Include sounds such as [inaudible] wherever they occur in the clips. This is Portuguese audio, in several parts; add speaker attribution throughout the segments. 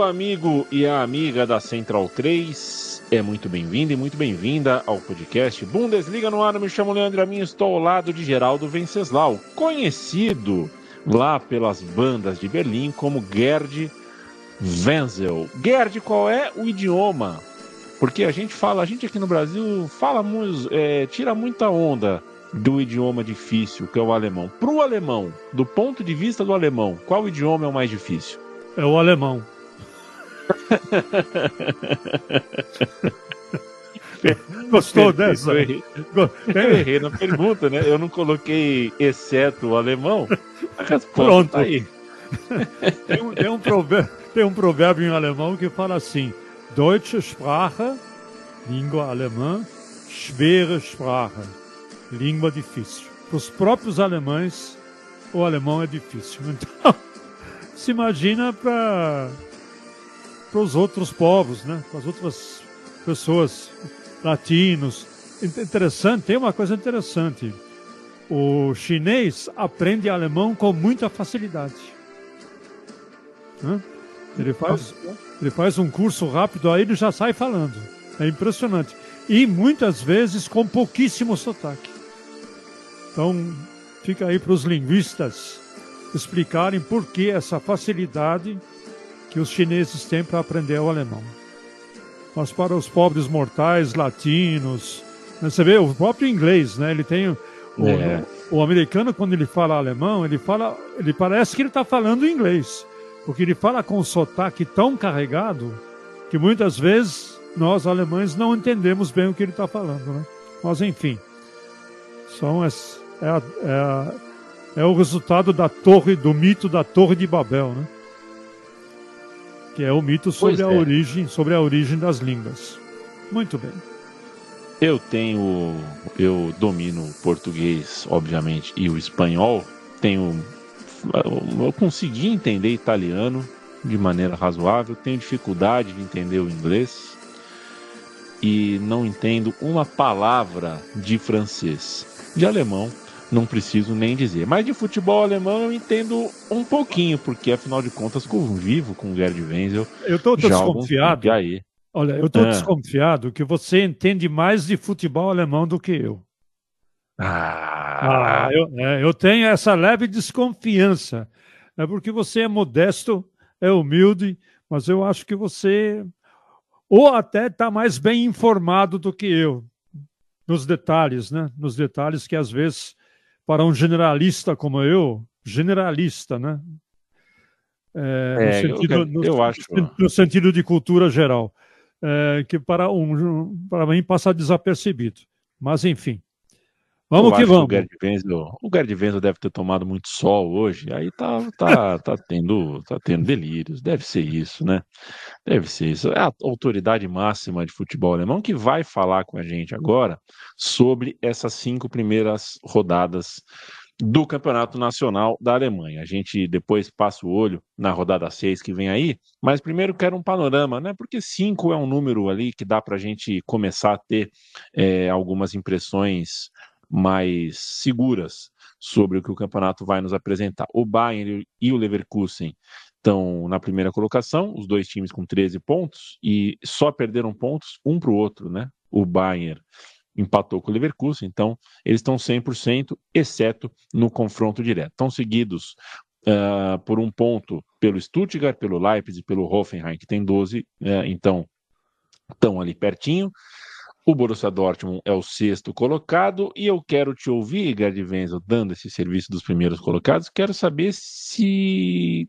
Speaker 1: O amigo e a amiga da Central 3 é muito bem-vindo e muito bem-vinda ao podcast Bundesliga no ar. Me chamo Leandro Amin, estou ao lado de Geraldo Venceslau, conhecido lá pelas bandas de Berlim como Gerd Wenzel. Gerd, qual é o idioma? Porque a gente fala, a gente aqui no Brasil fala é, tira muita onda do idioma difícil, que é o alemão. Para o alemão, do ponto de vista do alemão, qual idioma é o mais difícil?
Speaker 2: É o alemão. [laughs] Gostou dessa?
Speaker 1: Eu errei. eu errei na pergunta, né? Eu não coloquei exceto o alemão. A resposta
Speaker 2: Pronto.
Speaker 1: tá aí.
Speaker 2: Tem um, tem, um provérbio, tem um provérbio em alemão que fala assim: Deutsche Sprache, língua alemã, schwere Sprache, língua difícil. Para os próprios alemães, o alemão é difícil. [laughs] Então, se imagina para para os outros povos, né? Para as outras pessoas, latinos. Interessante, tem uma coisa interessante. O chinês aprende alemão com muita facilidade. Ele faz, ele faz um curso rápido, aí ele já sai falando. É impressionante. E muitas vezes com pouquíssimo sotaque. Então, fica aí para os linguistas explicarem por que essa facilidade que os chineses têm para aprender o alemão. Mas para os pobres mortais latinos, né, você vê o próprio inglês, né? Ele tem o,
Speaker 1: É.
Speaker 2: o, o americano quando ele fala alemão, ele fala, ele parece que ele está falando inglês, porque ele fala com um sotaque tão carregado que muitas vezes nós alemães não entendemos bem o que ele está falando, né? Mas enfim, são as, é, é, é o resultado da torre, do mito da Torre de Babel, né? Que é o mito sobre
Speaker 1: Pois
Speaker 2: a
Speaker 1: é.
Speaker 2: origem, sobre a origem das línguas. Muito bem.
Speaker 1: Eu tenho. Eu domino o português, obviamente, e o espanhol. Tenho. Eu consegui entender italiano de maneira razoável. Tenho dificuldade de entender o inglês. E não entendo uma palavra de francês. De alemão, não preciso nem dizer. Mas de futebol alemão eu entendo um pouquinho, porque afinal de contas convivo com o Gerd Wenzel.
Speaker 2: Eu estou desconfiado.
Speaker 1: E aí?
Speaker 2: Olha, eu estou
Speaker 1: Ah.
Speaker 2: desconfiado que você entende mais de futebol alemão do que eu.
Speaker 1: Ah,
Speaker 2: Ah, eu, é, eu tenho essa leve desconfiança. É porque você é modesto, é humilde, mas eu acho que você ou até está mais bem informado do que eu nos detalhes, né? Nos detalhes que às vezes para um generalista como eu, generalista, né? É, no,
Speaker 1: É, eu-
Speaker 2: sentido, no-
Speaker 1: eu acho-
Speaker 2: no sentido de cultura geral, é, que para um para mim passa desapercebido. Mas enfim, vamos
Speaker 1: Eu
Speaker 2: que vamos.
Speaker 1: O Gerd Wenzel, o Gerd Wenzel deve ter tomado muito sol hoje, aí tá, tá, tá, tendo, tá tendo delírios, deve ser isso, né? Deve ser isso. É a autoridade máxima de futebol alemão que vai falar com a gente agora sobre essas cinco primeiras rodadas do Campeonato Nacional da Alemanha. A gente depois passa o olho na rodada 6 que vem aí, mas primeiro quero um panorama, né? Porque cinco é um número ali que dá para a gente começar a ter é, algumas impressões mais seguras sobre o que o campeonato vai nos apresentar. O Bayern e o Leverkusen estão na primeira colocação, os dois times com 13 pontos, e só perderam pontos um para o outro, né? O Bayern empatou com o Leverkusen, então eles estão 100%, exceto no confronto direto. Estão seguidos ah, por um ponto pelo Stuttgart, pelo Leipzig, pelo Hoffenheim, que tem 12, eh, então estão ali pertinho. O Borussia Dortmund é o sexto colocado e eu quero te ouvir, Gerd Wenzel, dando esse serviço dos primeiros colocados. Quero saber se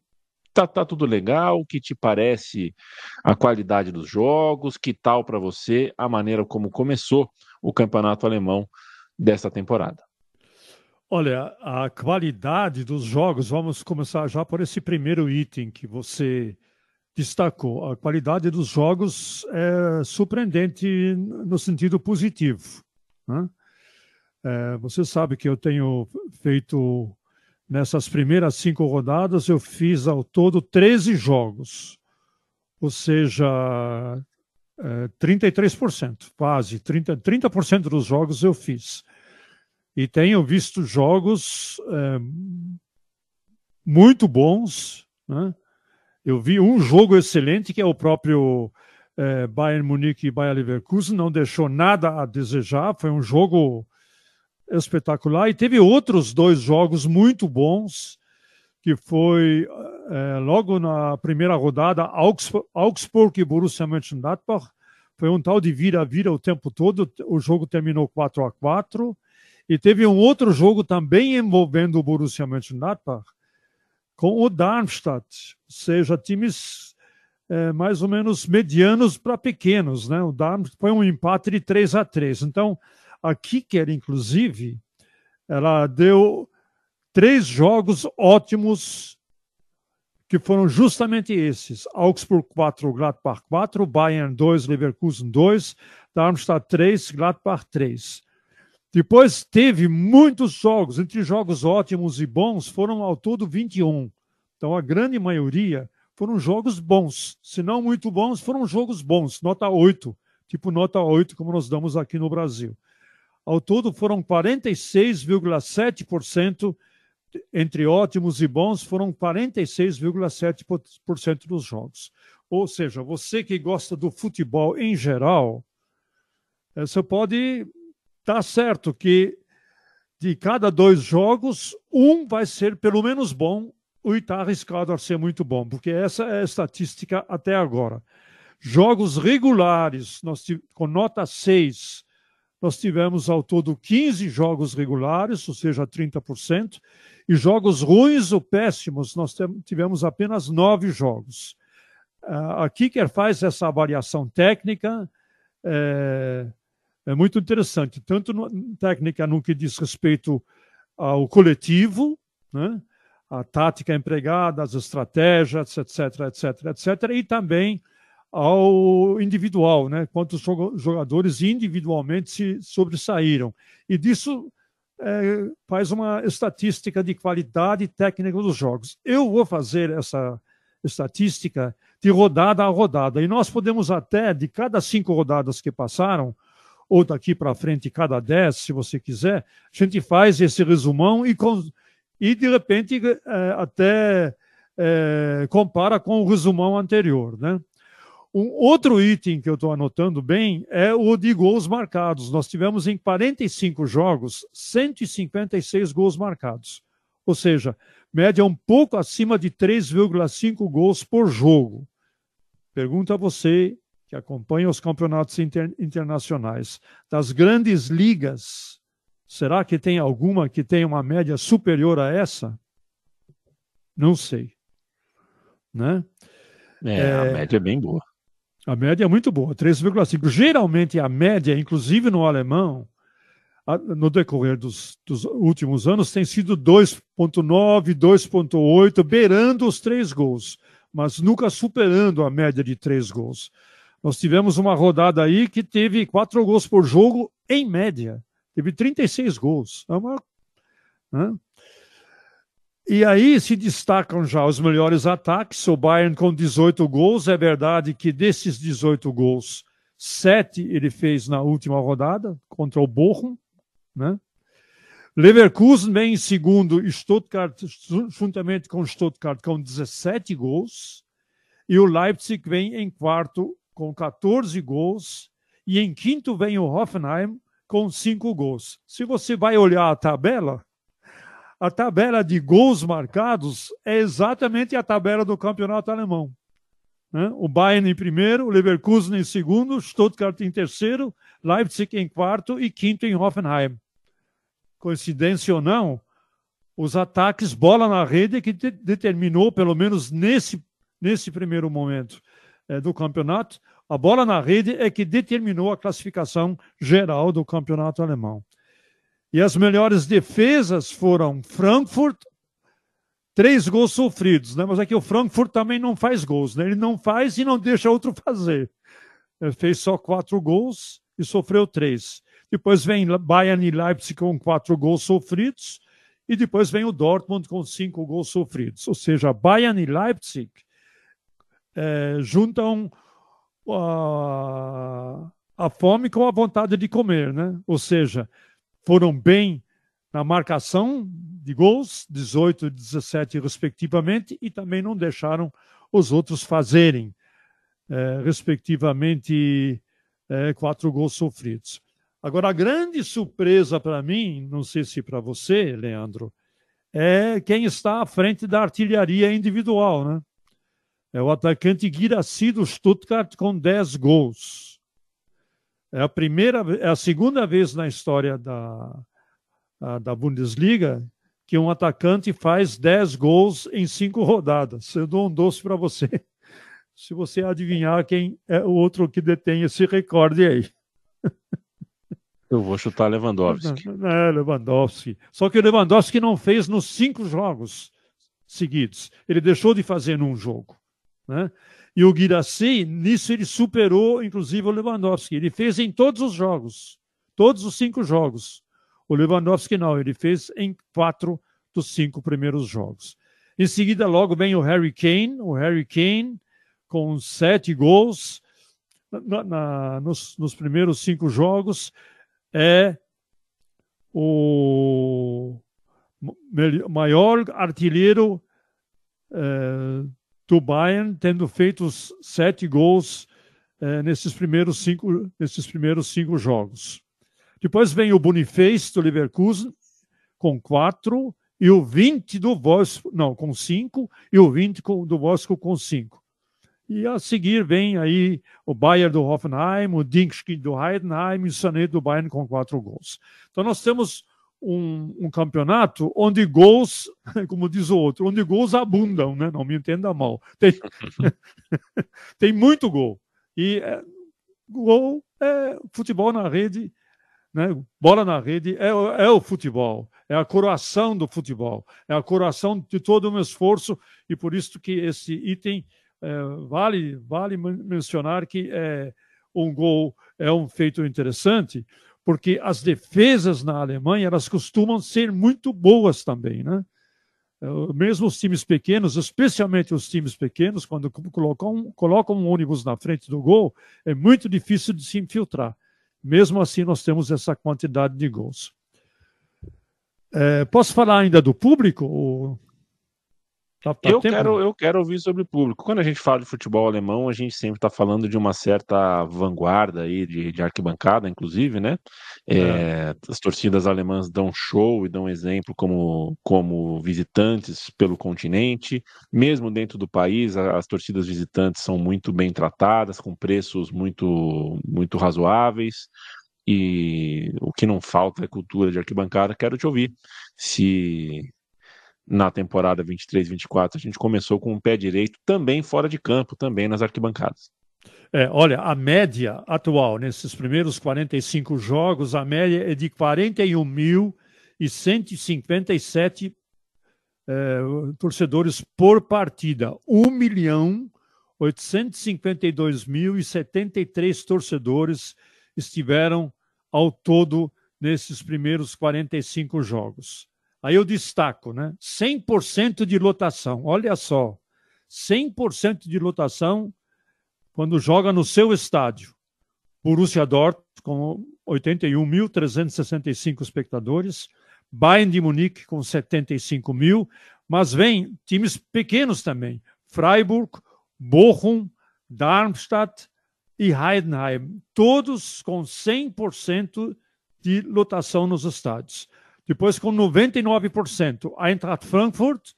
Speaker 1: tá, tá tudo legal, que te parece a qualidade dos jogos, que tal para você a maneira como começou o campeonato alemão desta temporada.
Speaker 2: Olha, a qualidade dos jogos, vamos começar já por esse primeiro item que você destacou. A qualidade dos jogos é surpreendente no sentido positivo. Né? É, você sabe que eu tenho feito, nessas primeiras cinco rodadas, eu fiz ao todo 13 jogos, ou seja, é, 33%, quase 30%, 30% dos jogos eu fiz. E tenho visto jogos é, muito bons, né? Eu vi um jogo excelente, que é o próprio é, Bayern Munique e Bayern Leverkusen, não deixou nada a desejar, foi um jogo espetacular. E teve outros dois jogos muito bons, que foi é, logo na primeira rodada, Augsburg, Augsburg e Borussia Mönchengladbach. Foi um tal de vira-vira o tempo todo, o jogo terminou 4 a 4 E teve um outro jogo também envolvendo o Borussia Mönchengladbach, com o Darmstadt, ou seja, times é, mais ou menos medianos para pequenos. Né? O Darmstadt foi um empate de 3 a 3 Então, a Kicker, inclusive, ela deu três jogos ótimos que foram justamente esses. Augsburg 4, Gladbach 4, Bayern 2, Leverkusen 2, Darmstadt 3, Gladbach 3. Depois teve muitos jogos, entre jogos ótimos e bons, foram ao todo 21. Então a grande maioria foram jogos bons. Se não muito bons, foram jogos bons, nota 8, tipo nota 8, como nós damos aqui no Brasil. Ao todo foram 46,7% entre ótimos e bons, foram 46,7% dos jogos. Ou seja, você que gosta do futebol em geral, eh, você pode tá certo que de cada dois jogos, um vai ser pelo menos bom, o está arriscado a ser muito bom, porque essa é a estatística até agora. Jogos regulares, nós, com nota 6, nós tivemos ao todo 15 jogos regulares, ou seja, 30%, e jogos ruins ou péssimos, nós tivemos apenas 9 jogos. A Kicker faz essa avaliação técnica, é, é muito interessante, tanto no, técnica no que diz respeito ao coletivo, né? a tática empregada, as estratégias, etc, etc, etc, e também ao individual, né? quantos jogadores individualmente se sobressaíram. E disso é, faz uma estatística de qualidade técnica dos jogos. Eu vou fazer essa estatística de rodada a rodada, e nós podemos até, de cada cinco rodadas que passaram, ou daqui para frente, cada 10, se você quiser, a gente faz esse resumão e, e de repente, é, até é, compara com o resumão anterior. Né? Um outro item que eu estou anotando bem é o de gols marcados. Nós tivemos em 45 jogos 156 gols marcados. Ou seja, média um pouco acima de 3,5 gols por jogo. Pergunta a você que acompanha os campeonatos inter, internacionais das grandes ligas, será que tem alguma que tem uma média superior a essa? Não sei. Né?
Speaker 1: É, é, a média é bem boa.
Speaker 2: A média é muito boa, 3,5. Geralmente a média, inclusive no alemão, no decorrer dos, dos últimos anos, tem sido 2,9, 2,8, beirando os três gols, mas nunca superando a média de três gols. Nós tivemos uma rodada aí que teve quatro gols por jogo, em média. Teve 36 gols. É uma, né? E aí se destacam já os melhores ataques. O Bayern com 18 gols. É verdade que desses 18 gols, sete ele fez na última rodada contra o Bochum. Né? Leverkusen vem em segundo, Stuttgart, juntamente com Stuttgart, com 17 gols. E o Leipzig vem em quarto com 14 gols, e em quinto vem o Hoffenheim com 5 gols. Se você vai olhar a tabela, a tabela de gols marcados é exatamente a tabela do campeonato alemão. Né? O Bayern em primeiro, o Leverkusen em segundo, Stuttgart em terceiro, Leipzig em quarto e quinto em Hoffenheim. Coincidência ou não, os ataques bola na rede que de determinou, pelo menos nesse, nesse primeiro momento do campeonato, a bola na rede é que determinou a classificação geral do campeonato alemão. E as melhores defesas foram Frankfurt, três gols sofridos, né? Mas aqui o Frankfurt também não faz gols, né? Ele não faz e não deixa outro [laughs] fazer. Ele fez só quatro gols e sofreu três. Depois vem Bayern e Leipzig com quatro gols sofridos e depois vem o Dortmund com cinco gols sofridos. Ou seja, Bayern e Leipzig é, juntam a, a fome com a vontade de comer, né? Ou seja, foram bem na marcação de gols, 18 e 17 respectivamente, e também não deixaram os outros fazerem, eh, respectivamente, eh, quatro gols sofridos. Agora, a grande surpresa para mim, não sei se para você, Leandro, é quem está à frente da artilharia individual, né? É o atacante Guiraci do Stuttgart com 10 gols. É a primeira, é a segunda vez na história da, da Bundesliga que um atacante faz 10 gols em cinco rodadas. Eu dou um doce para você, [laughs] se você adivinhar quem é o outro que detém esse recorde aí.
Speaker 1: Eu vou chutar Lewandowski. [laughs]
Speaker 2: É, Lewandowski. Só que o Lewandowski não fez nos cinco jogos seguidos. Ele deixou de fazer num jogo. Né? E o Guirassy, nisso ele superou, inclusive, o Lewandowski. Ele fez em todos os jogos. Todos os cinco jogos. O Lewandowski não, ele fez em quatro dos cinco primeiros jogos. Em seguida, logo vem o Harry Kane, o Harry Kane com sete gols na, na, nos, nos, primeiros cinco jogos. É o maior artilheiro é, do Bayern, tendo feito sete gols é, nesses, primeiros cinco, nesses primeiros cinco jogos. Depois vem o Boniface do Leverkusen com quatro e o 20 do Wolfsburg, não, com cinco e o 20 do Wolfsburg com cinco. E a seguir vem aí o Bayern do Hoffenheim, o Dinkski do Heidenheim e o Sané do Bayern com quatro gols. Então nós temos um, um, campeonato onde gols, [laughs] como diz o outro, onde gols abundam, né? Não me entenda mal. Tem, [laughs] tem muito gol. E é, gol é futebol na rede né? Bola na rede é, é o futebol, é a coroação do futebol, é a coroação de todo um esforço e por isso que esse item é, vale vale mencionar que é um gol é um feito interessante porque as defesas na Alemanha elas costumam ser muito boas também, né? É, mesmo os times pequenos, especialmente os times pequenos, quando colocam, colocam um ônibus na frente do gol, é muito difícil de se infiltrar. Mesmo assim, nós temos essa quantidade de gols. É, posso falar ainda do público?
Speaker 1: Tá, tá eu, quero, eu quero ouvir sobre o público. Quando a gente fala de futebol alemão, a gente sempre está falando de uma certa vanguarda aí de, de arquibancada, inclusive, né? É, é. As torcidas alemãs dão show e dão exemplo como, como visitantes pelo continente. Mesmo dentro do país, as torcidas visitantes são muito bem tratadas, com preços muito, muito razoáveis. E o que não falta é cultura de arquibancada. Quero te ouvir se na temporada 23-24, a gente começou com o pé direito também fora de campo, também nas arquibancadas.
Speaker 2: É, olha, a média atual, nesses primeiros 45 jogos, a média é de 41.157 é, torcedores por partida. 1 milhão 852.073 torcedores estiveram ao todo nesses primeiros 45 jogos. Aí eu destaco, né? 100% de lotação. Olha só, 100% de lotação quando joga no seu estádio. Borussia Dortmund com 81.365 espectadores, Bayern de Munique com 75 mil, mas vem times pequenos também, Freiburg, Bochum, Darmstadt e Heidenheim, todos com 100% de lotação nos estádios. Depois, com 99%, a Eintracht Frankfurt,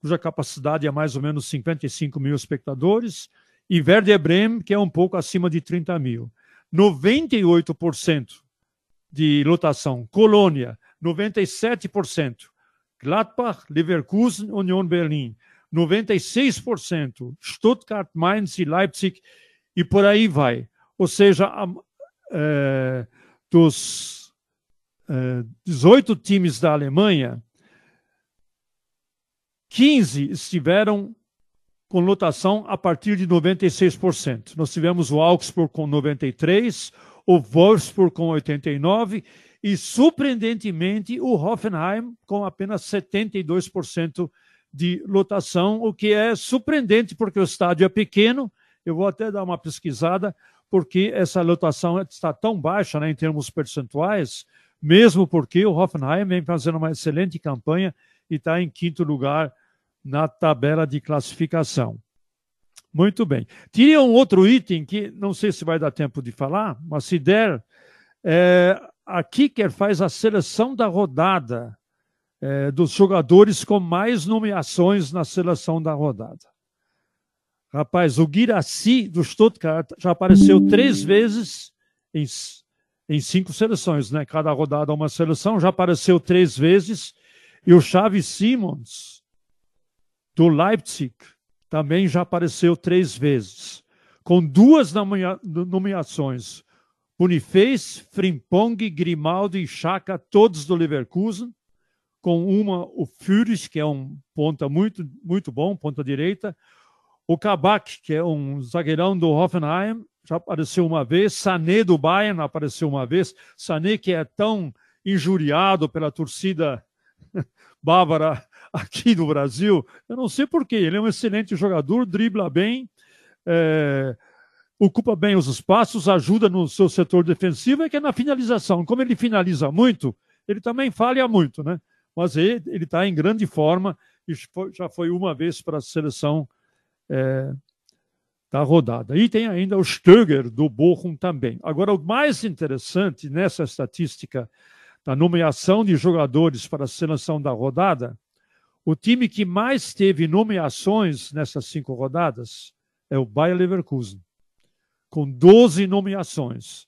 Speaker 2: cuja capacidade é mais ou menos 55 mil espectadores, e Werder Bremen, que é um pouco acima de 30 mil. 98% de lotação. Colônia, 97%. Gladbach, Leverkusen, Union Berlin, 96%. Stuttgart, Mainz e Leipzig, e por aí vai. Ou seja, a, é, dos 18 times da Alemanha, 15 estiveram com lotação a partir de 96%. Nós tivemos o Augsburg com 93%, o Wolfsburg com 89% e, surpreendentemente, o Hoffenheim com apenas 72% de lotação, o que é surpreendente porque o estádio é pequeno. Eu vou até dar uma pesquisada, porque essa lotação está tão baixa né, em termos percentuais, mesmo porque o Hoffenheim vem fazendo uma excelente campanha e está em quinto lugar na tabela de classificação. Muito bem. Tinha um outro item que não sei se vai dar tempo de falar, mas se der, é, a Kicker faz a seleção da rodada é, dos jogadores com mais nomeações na seleção da rodada. Rapaz, o Guiraci do Stuttgart já apareceu três vezes em, em cinco seleções, né? Cada rodada uma seleção, já apareceu três vezes. E o Xavi Simons do Leipzig também já apareceu três vezes, com duas nomeações. Boniface, Frimpong, Grimaldo e Chaka, todos do Leverkusen, com uma o Führig, que é um ponta muito, muito bom, ponta direita, o Kabak, que é um zagueirão do Hoffenheim, já apareceu uma vez, Sané do Bayern apareceu uma vez, Sané que é tão injuriado pela torcida [laughs] bávara aqui no Brasil, eu não sei porquê, ele é um excelente jogador, dribla bem, é, ocupa bem os espaços, ajuda no seu setor defensivo, é que é na finalização, como ele finaliza muito, ele também falha muito, né? Mas ele está em grande forma e já foi uma vez para a seleção é, da rodada. E tem ainda o Stöger do Bochum também. Agora, o mais interessante nessa estatística da nomeação de jogadores para a seleção da rodada, o time que mais teve nomeações nessas cinco rodadas é o Bayer Leverkusen, com 12 nomeações.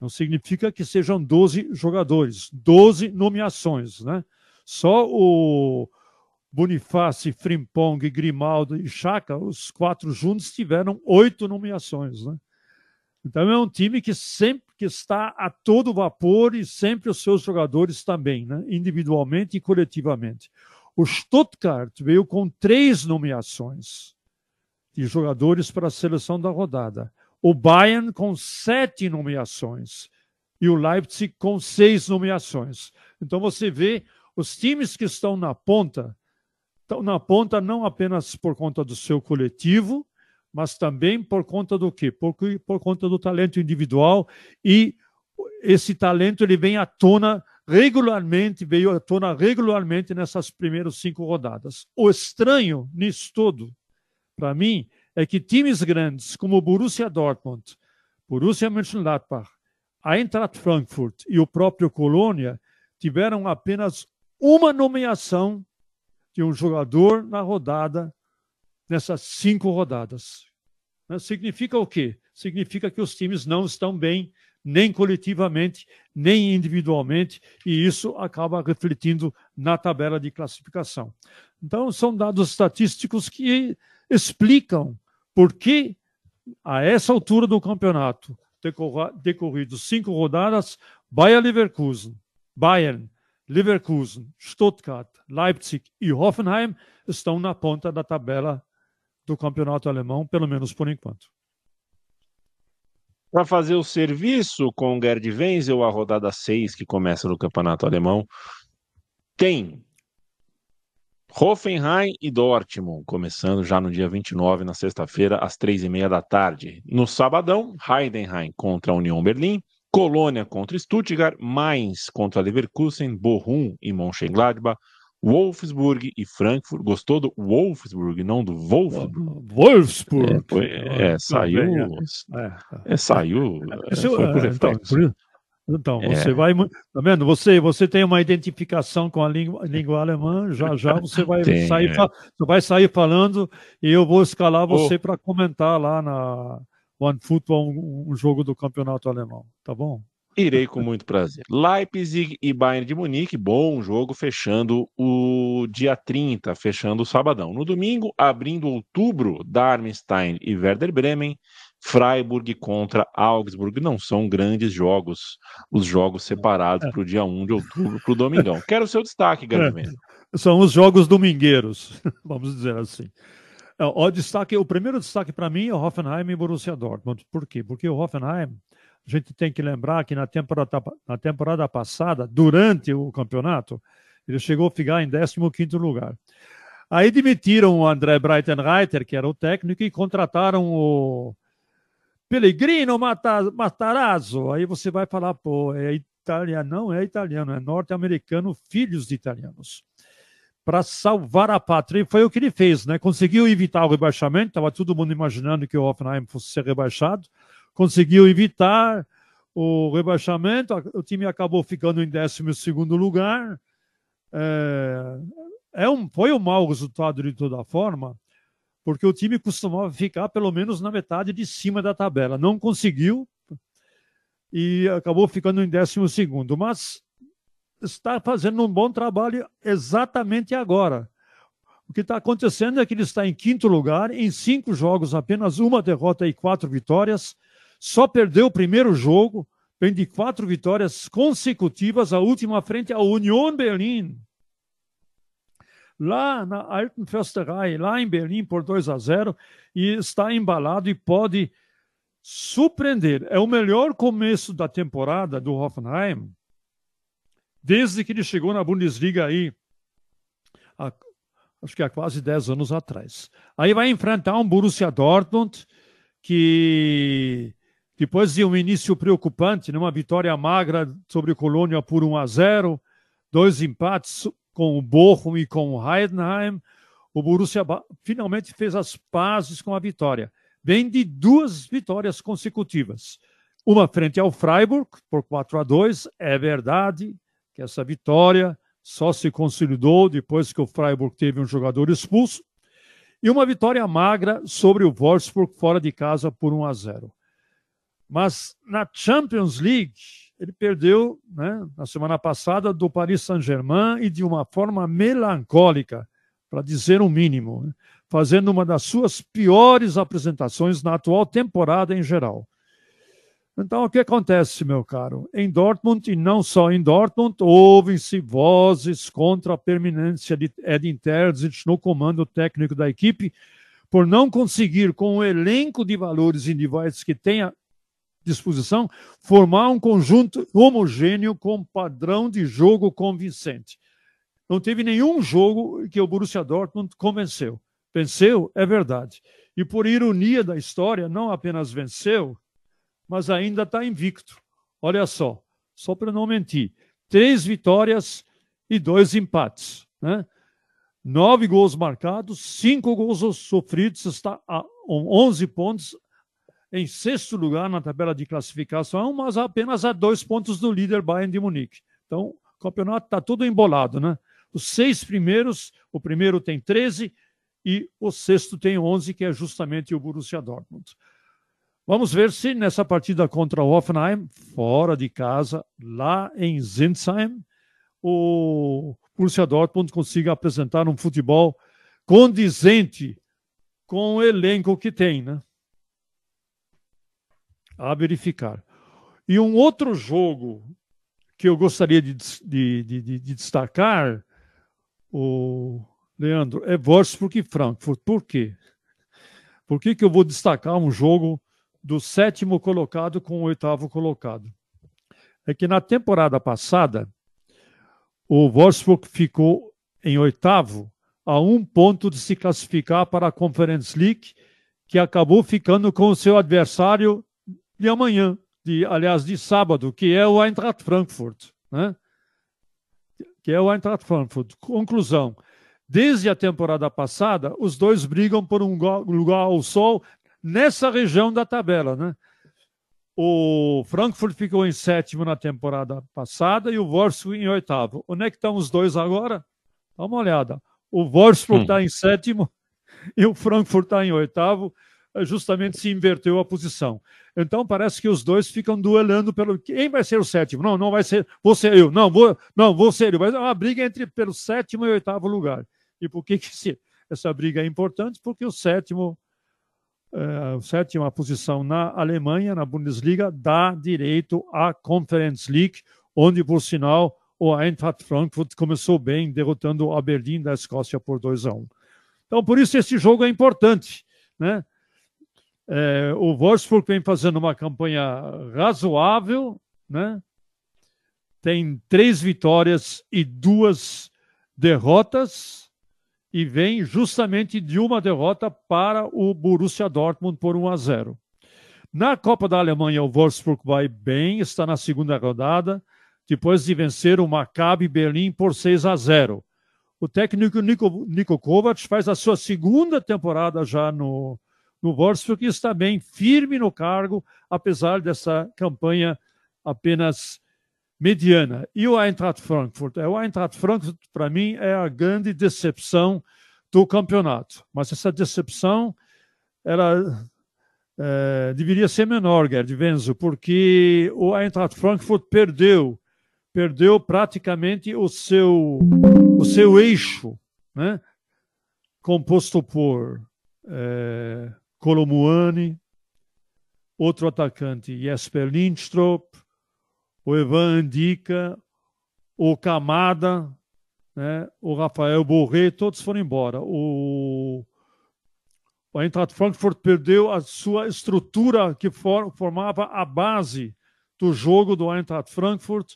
Speaker 2: Não significa que sejam 12 jogadores, 12 nomeações, né? Só o Bonifácio, Frimpong, Grimaldo e Chaka, os quatro juntos tiveram oito nomeações, né? Então é um time que sempre que está a todo vapor e sempre os seus jogadores também, né? individualmente e coletivamente. O Stuttgart veio com três nomeações de jogadores para a seleção da rodada. O Bayern com sete nomeações e o Leipzig com seis nomeações. Então você vê os times que estão na ponta, estão na ponta não apenas por conta do seu coletivo, mas também por conta do quê? Por, por conta do talento individual e esse talento ele vem à tona regularmente, veio à tona regularmente nessas primeiras cinco rodadas. O estranho nisso tudo, para mim, é que times grandes como o Borussia Dortmund, Borussia Mönchengladbach, Eintracht Frankfurt e o próprio Colônia tiveram apenas uma nomeação de um jogador na rodada, nessas cinco rodadas. Significa o quê? Significa que os times não estão bem nem coletivamente, nem individualmente, e isso acaba refletindo na tabela de classificação. Então, são dados estatísticos que explicam por que, a essa altura do campeonato, decorridos cinco rodadas, Bayer Leverkusen, Bayern, Leverkusen, Stuttgart, Leipzig e Hoffenheim estão na ponta da tabela do campeonato alemão, pelo menos por enquanto.
Speaker 1: Para fazer o serviço com o Gerd Wenzel, a rodada 6 que começa no campeonato alemão, tem Hoffenheim e Dortmund, começando já no dia 29, na sexta-feira, às três e meia da tarde. No sabadão, Heidenheim contra a União Berlim, Colônia contra Stuttgart, Mainz contra Leverkusen, Bochum e Mönchengladbach, Wolfsburg e Frankfurt. Gostou do Wolfsburg, não do Wolfsburg?
Speaker 2: Wolfsburg.
Speaker 1: É, foi, é saiu. É, é, saiu. Isso, foi por
Speaker 2: então, então, você vai. Tá vendo? Você, você tem uma identificação com a língua, língua alemã, já já você vai, tem, sair, você vai sair falando e eu vou escalar você oh. para comentar lá na One Football um, um jogo do campeonato alemão. Tá bom?
Speaker 1: Irei com muito prazer. Leipzig e Bayern de Munique, bom jogo, fechando o dia 30, fechando o sabadão. No domingo, abrindo outubro, Darmstadt e Werder Bremen, Freiburg contra Augsburg. Não são grandes jogos, os jogos separados para o dia 1 de outubro, para o domingão. Quero o seu destaque, Gabriel.
Speaker 2: São os jogos domingueiros, [laughs] vamos dizer assim. É, o, destaque, o primeiro destaque para mim é o Hoffenheim e Borussia Dortmund. Por quê? Porque o Hoffenheim, a gente tem que lembrar que na temporada, na temporada passada, durante o campeonato, ele chegou a ficar em 15º lugar. Aí demitiram o André Breitenreiter, que era o técnico, e contrataram o Pellegrino Matarazzo. Aí você vai falar, pô, é italiano, não é italiano, é norte-americano, filhos de italianos. Para salvar a pátria. E foi o que ele fez, né? Conseguiu evitar o rebaixamento, estava todo mundo imaginando que o Hoffenheim fosse ser rebaixado. Conseguiu evitar o rebaixamento, o time acabou ficando em 12 lugar. É, é um, foi um mau resultado de toda forma, porque o time costumava ficar pelo menos na metade de cima da tabela. Não conseguiu e acabou ficando em décimo segundo, mas está fazendo um bom trabalho exatamente agora. O que está acontecendo é que ele está em quinto lugar, em cinco jogos, apenas uma derrota e quatro vitórias. Só perdeu o primeiro jogo, vem de quatro vitórias consecutivas, a última frente à Union Berlim, lá na Altenförsterei, lá em Berlim, por 2 a 0, e está embalado e pode surpreender. É o melhor começo da temporada do Hoffenheim desde que ele chegou na Bundesliga aí, há, acho que há quase 10 anos atrás. Aí vai enfrentar um Borussia Dortmund que depois de um início preocupante, numa vitória magra sobre o Colônia por 1 a 0, dois empates com o Bochum e com o Heidenheim, o Borussia finalmente fez as pazes com a vitória. Vem de duas vitórias consecutivas. Uma frente ao Freiburg, por 4 a 2. É verdade que essa vitória só se consolidou depois que o Freiburg teve um jogador expulso. E uma vitória magra sobre o Wolfsburg fora de casa por 1 a 0. Mas na Champions League, ele perdeu né, na semana passada do Paris Saint-Germain e de uma forma melancólica, para dizer o um mínimo, né, fazendo uma das suas piores apresentações na atual temporada em geral. Então, o que acontece, meu caro? Em Dortmund, e não só em Dortmund, ouvem-se vozes contra a permanência de Edin Terzic no comando técnico da equipe, por não conseguir, com o elenco de valores individuais que tenha disposição, formar um conjunto homogêneo com padrão de jogo convincente. Não teve nenhum jogo que o Borussia Dortmund convenceu. Venceu, é verdade. E por ironia da história, não apenas venceu, mas ainda está invicto. Olha só, só para não mentir: três vitórias e dois empates. Né? Nove gols marcados, cinco gols sofridos, está a 11 pontos, em sexto lugar na tabela de classificação, mas apenas a dois pontos do líder Bayern de Munique. Então, o campeonato está todo embolado, né? Os seis primeiros, o primeiro tem 13 e o sexto tem 11, que é justamente o Borussia Dortmund. Vamos ver se nessa partida contra o Hoffenheim, fora de casa, lá em Zinsheim, o Borussia Dortmund consiga apresentar um futebol condizente com o elenco que tem, né? a verificar. E um outro jogo que eu gostaria de, de, de, de destacar, o Leandro, é Wolfsburg e Frankfurt. Por quê? Por que, que eu vou destacar um jogo do sétimo colocado com o oitavo colocado? É que na temporada passada, o Wolfsburg ficou em oitavo, a um ponto de se classificar para a Conference League, que acabou ficando com o seu adversário de amanhã, de, aliás, de sábado, que é o Eintracht Frankfurt. Né? Que é o Eintracht Frankfurt. Conclusão. Desde a temporada passada, os dois brigam por um lugar ao sol nessa região da tabela. Né? O Frankfurt ficou em sétimo na temporada passada e o Wolfsburg em oitavo. Onde é que estão os dois agora? Dá uma olhada. O Wolfsburg está hum. em sétimo e o Frankfurt está em oitavo. Justamente se inverteu a posição. Então parece que os dois ficam duelando pelo quem vai ser o sétimo. Não, não vai ser, vou ser eu. Não, vou, não, vou ser eu. Mas é uma briga entre pelo sétimo e oitavo lugar. E por que, que esse, essa briga é importante? Porque o sétimo, é, sétima posição na Alemanha, na Bundesliga, dá direito à Conference League, onde, por sinal, o Eintracht Frankfurt começou bem, derrotando o Aberdeen da Escócia por 2 a 1. Então, por isso, esse jogo é importante. Né? É, o Wolfsburg vem fazendo uma campanha razoável, né? tem três vitórias e duas derrotas, e vem justamente de uma derrota para o Borussia Dortmund por 1 a 0. Na Copa da Alemanha, o Wolfsburg vai bem, está na segunda rodada, depois de vencer o Maccabi Berlim por 6 a 0. O técnico Nico, Nico Kovac faz a sua segunda temporada já no, no Wolfsburg e está bem firme no cargo, apesar dessa campanha apenas mediana. E o Eintracht Frankfurt? É, o Eintracht Frankfurt, para mim, é a grande decepção do campeonato. Mas essa decepção era, é, deveria ser menor, Gerd Wenzel, porque o Eintracht Frankfurt perdeu, perdeu praticamente o seu, o seu eixo, né? composto por é, Colomuani, outro atacante, Jesper Lindström, o Evan Andica, o Camada, né, o Rafael Borré, todos foram embora. O, o Eintracht Frankfurt perdeu a sua estrutura que for, formava a base do jogo do Eintracht Frankfurt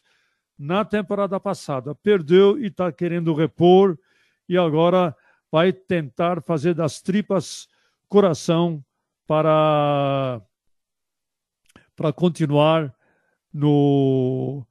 Speaker 2: na temporada passada. Perdeu e está querendo repor e agora vai tentar fazer das tripas coração para, para continuar no,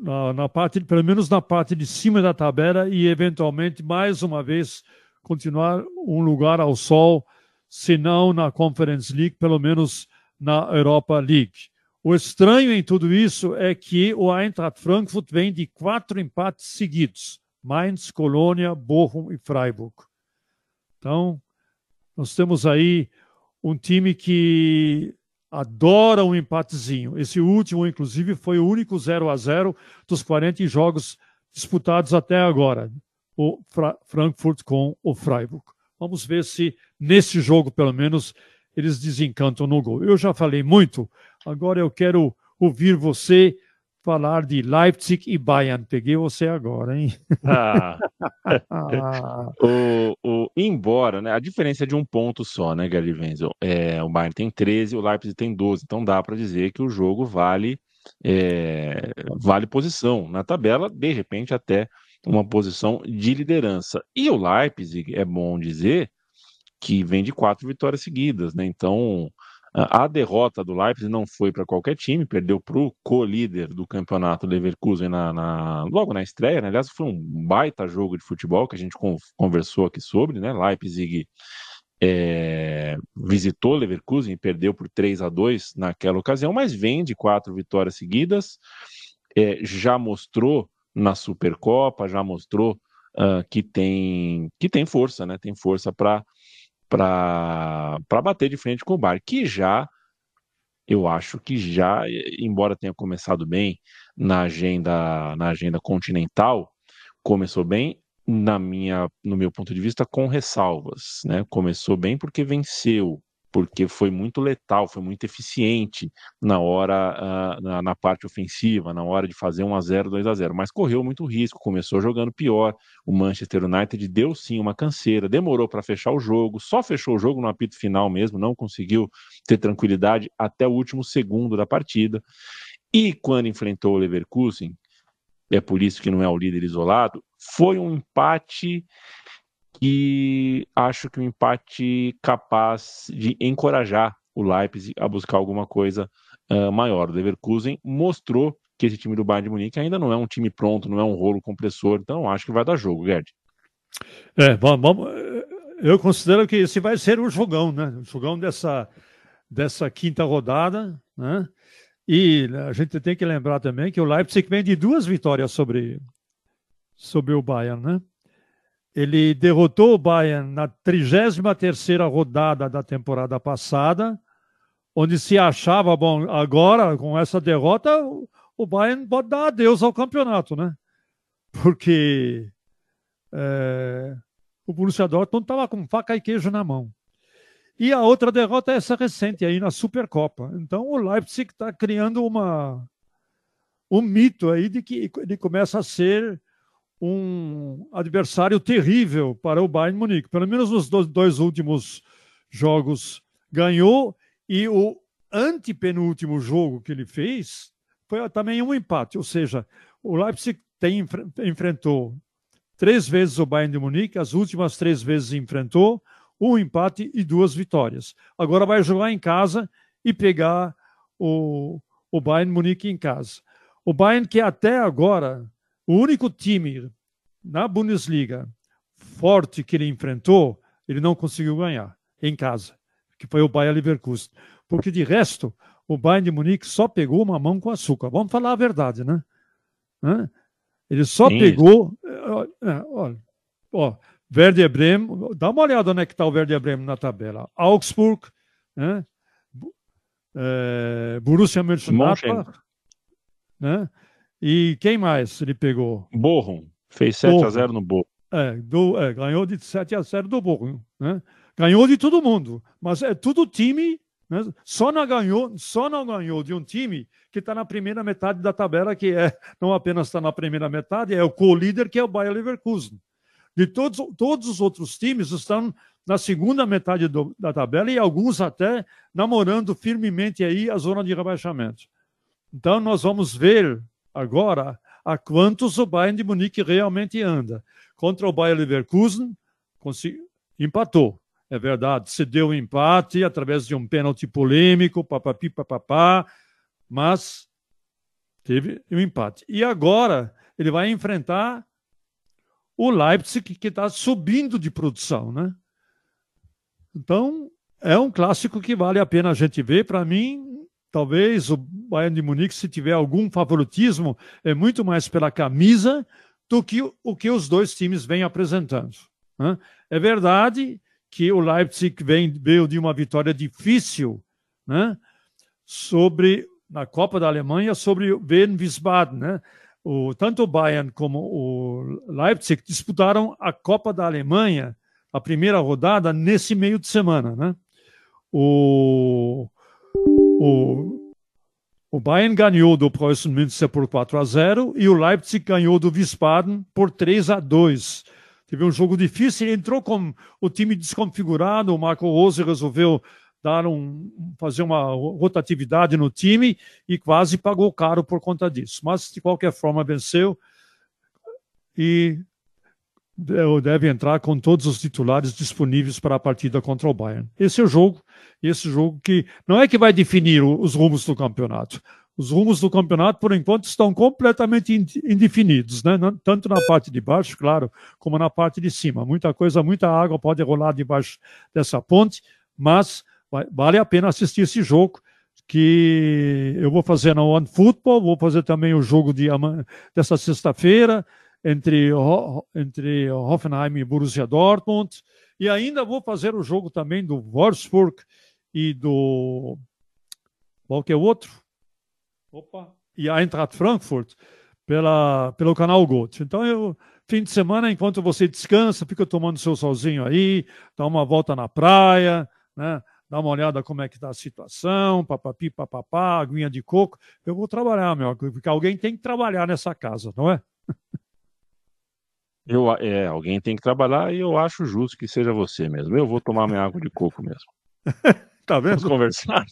Speaker 2: na, na, parte, pelo menos na parte de cima da tabela e eventualmente mais uma vez continuar um lugar ao sol, se não na Conference League, pelo menos na Europa League. O estranho em tudo isso é que o Eintracht Frankfurt vem de quatro empates seguidos: Mainz, Colônia, Bochum e Freiburg. Então, nós temos aí um time que adora um empatezinho. Esse último, inclusive, foi o único 0 a 0 dos 40 jogos disputados até agora. O Fra Frankfurt com o Freiburg. Vamos ver se nesse jogo, pelo menos, eles desencantam no gol. Eu já falei muito, agora eu quero ouvir você falar de Leipzig e Bayern. Peguei você agora, hein? Ah. [laughs]
Speaker 1: o, o, embora, né? A diferença é de um ponto só, né, Gary Wenzel? É, o Bayern tem 13, o Leipzig tem 12. Então dá para dizer que o jogo vale, é, vale posição na tabela, de repente até uma posição de liderança. E o Leipzig, é bom dizer, que vem de quatro vitórias seguidas, né? Então a derrota do Leipzig não foi para qualquer time, perdeu para o co-líder do campeonato Leverkusen na, na, logo na estreia. Né? Aliás, foi um baita jogo de futebol que a gente conversou aqui sobre. Né? Leipzig é, visitou Leverkusen e perdeu por 3 a 2 naquela ocasião, mas vem de quatro vitórias seguidas. É, já mostrou na Supercopa, já mostrou uh, que, tem, que tem força, né? tem força para para bater de frente com o Bayern, que já, eu acho que já, embora tenha começado bem na agenda, na agenda continental, começou bem, na minha, no meu ponto de vista, com ressalvas. Né? Começou bem porque venceu, porque foi muito letal, foi muito eficiente na hora, uh, na, na, parte ofensiva, na hora de fazer 1 a 0 2 a 0 mas correu muito risco, começou jogando pior. O Manchester United deu sim uma canseira, demorou para fechar o jogo, só fechou o jogo no apito final mesmo, não conseguiu ter tranquilidade até o último segundo da partida. E quando enfrentou o Leverkusen, é por isso que não é o líder isolado, foi um empate que acho que um empate capaz de encorajar o Leipzig a buscar alguma coisa uh, maior. O Leverkusen mostrou que esse time do Bayern de Munique ainda não é um time pronto, não é um rolo compressor, então acho que vai dar jogo, Gerd.
Speaker 2: É, vamos, eu considero que esse vai ser o jogão, né? O jogão dessa, dessa quinta rodada, né? E a gente tem que lembrar também que o Leipzig vem de duas vitórias sobre, sobre o Bayern, né? Ele derrotou o Bayern na 33 rodada da temporada passada, onde se achava, bom, agora com essa derrota, o Bayern pode dar adeus ao campeonato, né? Porque é, o Borussia Dortmund estava com faca e queijo na mão. E a outra derrota é essa recente aí na Supercopa. Então o Leipzig está criando uma, um mito aí de que ele começa a ser um adversário terrível para o Bayern Munique. Pelo menos nos dois, últimos jogos ganhou e o antepenúltimo jogo que ele fez foi também um empate, ou seja, o Leipzig tem, enfrentou três vezes o Bayern de Munique, as últimas três vezes enfrentou, um empate e duas vitórias. Agora vai jogar em casa e pegar o, o Bayern Munique em casa. O Bayern que até agora, o único time na Bundesliga forte que ele enfrentou, ele não conseguiu ganhar em casa, que foi o Bayern Leverkusen. Porque de resto, o Bayern de Munique só pegou uma mão com açúcar. Vamos falar a verdade, né? Ele só Sim. pegou. É, é, olha, ó, Werder Bremen, dá uma olhada onde é que está o Werder Bremen na tabela. Augsburg, né? É, Borussia Mönchengladbach, né? E quem mais ele pegou?
Speaker 1: Bochum, fez 7 a 0 no Bochum.
Speaker 2: É, do, é, ganhou de 7 a 0 do Bochum, né? Ganhou de todo mundo, mas é tudo time né? Só não ganhou, só não ganhou de um time que está na primeira metade da tabela, que é não apenas está na primeira metade, é o co-líder que é o Bayer Leverkusen. De todos, todos os outros times estão na segunda metade do, da tabela e alguns até namorando firmemente aí a zona de rebaixamento. Então nós vamos ver agora a quantos o Bayern de Munique realmente anda. Contra o Bayer Leverkusen, empatou é verdade, se deu um empate através de um pênalti polêmico, papapi, papapá, mas teve um empate. E agora ele vai enfrentar o Leipzig, que está subindo de produção, né? Então, é um clássico que vale a pena a gente ver. Para mim, talvez o Bayern de Munique, se tiver algum favoritismo, é muito mais pela camisa do que o que os dois times vêm apresentando. Né? É verdade que o Leipzig vem, veio de uma vitória difícil né, sobre na Copa da Alemanha sobre o Wien Wiesbaden, né? O, tanto o Bayern como o Leipzig disputaram a Copa da Alemanha, a primeira rodada, nesse meio de semana. Né? O, o, o Bayern ganhou do Preußen Münster por 4 a 0 e o Leipzig ganhou do Wiesbaden por 3 a 2. Teve um jogo difícil, ele entrou com o time desconfigurado, o Marco Rose resolveu dar um, fazer uma rotatividade no time e quase pagou caro por conta disso. Mas, de qualquer forma, venceu e deve entrar com todos os titulares disponíveis para a partida contra o Bayern. Esse é o jogo, esse jogo que não é que vai definir os rumos do campeonato. Os rumos do campeonato, por enquanto, estão completamente indefinidos, né? tanto na parte de baixo, claro, como na parte de cima. Muita coisa, muita água pode rolar debaixo dessa ponte, mas vale a pena assistir esse jogo que eu vou fazer na One Football, vou fazer também o jogo de dessa sexta-feira entre, entre Hoffenheim e Borussia Dortmund, e ainda vou fazer o jogo também do Wolfsburg e do qual que é o outro? Opa. e a Eintracht Frankfurt pela, pelo canal Gold. Então, eu, fim de semana, enquanto você descansa, fica tomando seu solzinho aí, dá uma volta na praia, né? dá uma olhada como é que está a situação, papapi, papapá, aguinha de coco. Eu vou trabalhar, meu, porque alguém tem que trabalhar nessa casa, não é?
Speaker 1: Eu, é, alguém tem que trabalhar e eu acho justo que seja você mesmo. Eu vou tomar minha água de coco mesmo. [laughs]
Speaker 2: Tá vendo? Vamos
Speaker 1: conversar.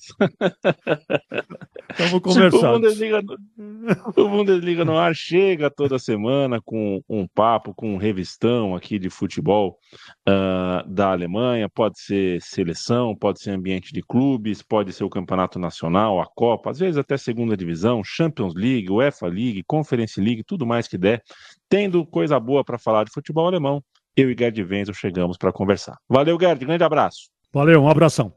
Speaker 2: Vamos [laughs] conversar.
Speaker 1: O Bundesliga, [laughs] o Bundesliga no ar chega toda semana com um papo, com um revistão aqui de futebol uh, da Alemanha. Pode ser seleção, pode ser ambiente de clubes, pode ser o campeonato nacional, a Copa, às vezes até segunda divisão, Champions League, UEFA League, Conference League, tudo mais que der. Tendo coisa boa para falar de futebol alemão, eu e Gerd Wenzel chegamos para conversar. Valeu, Gerd, grande abraço.
Speaker 2: Valeu, um abração.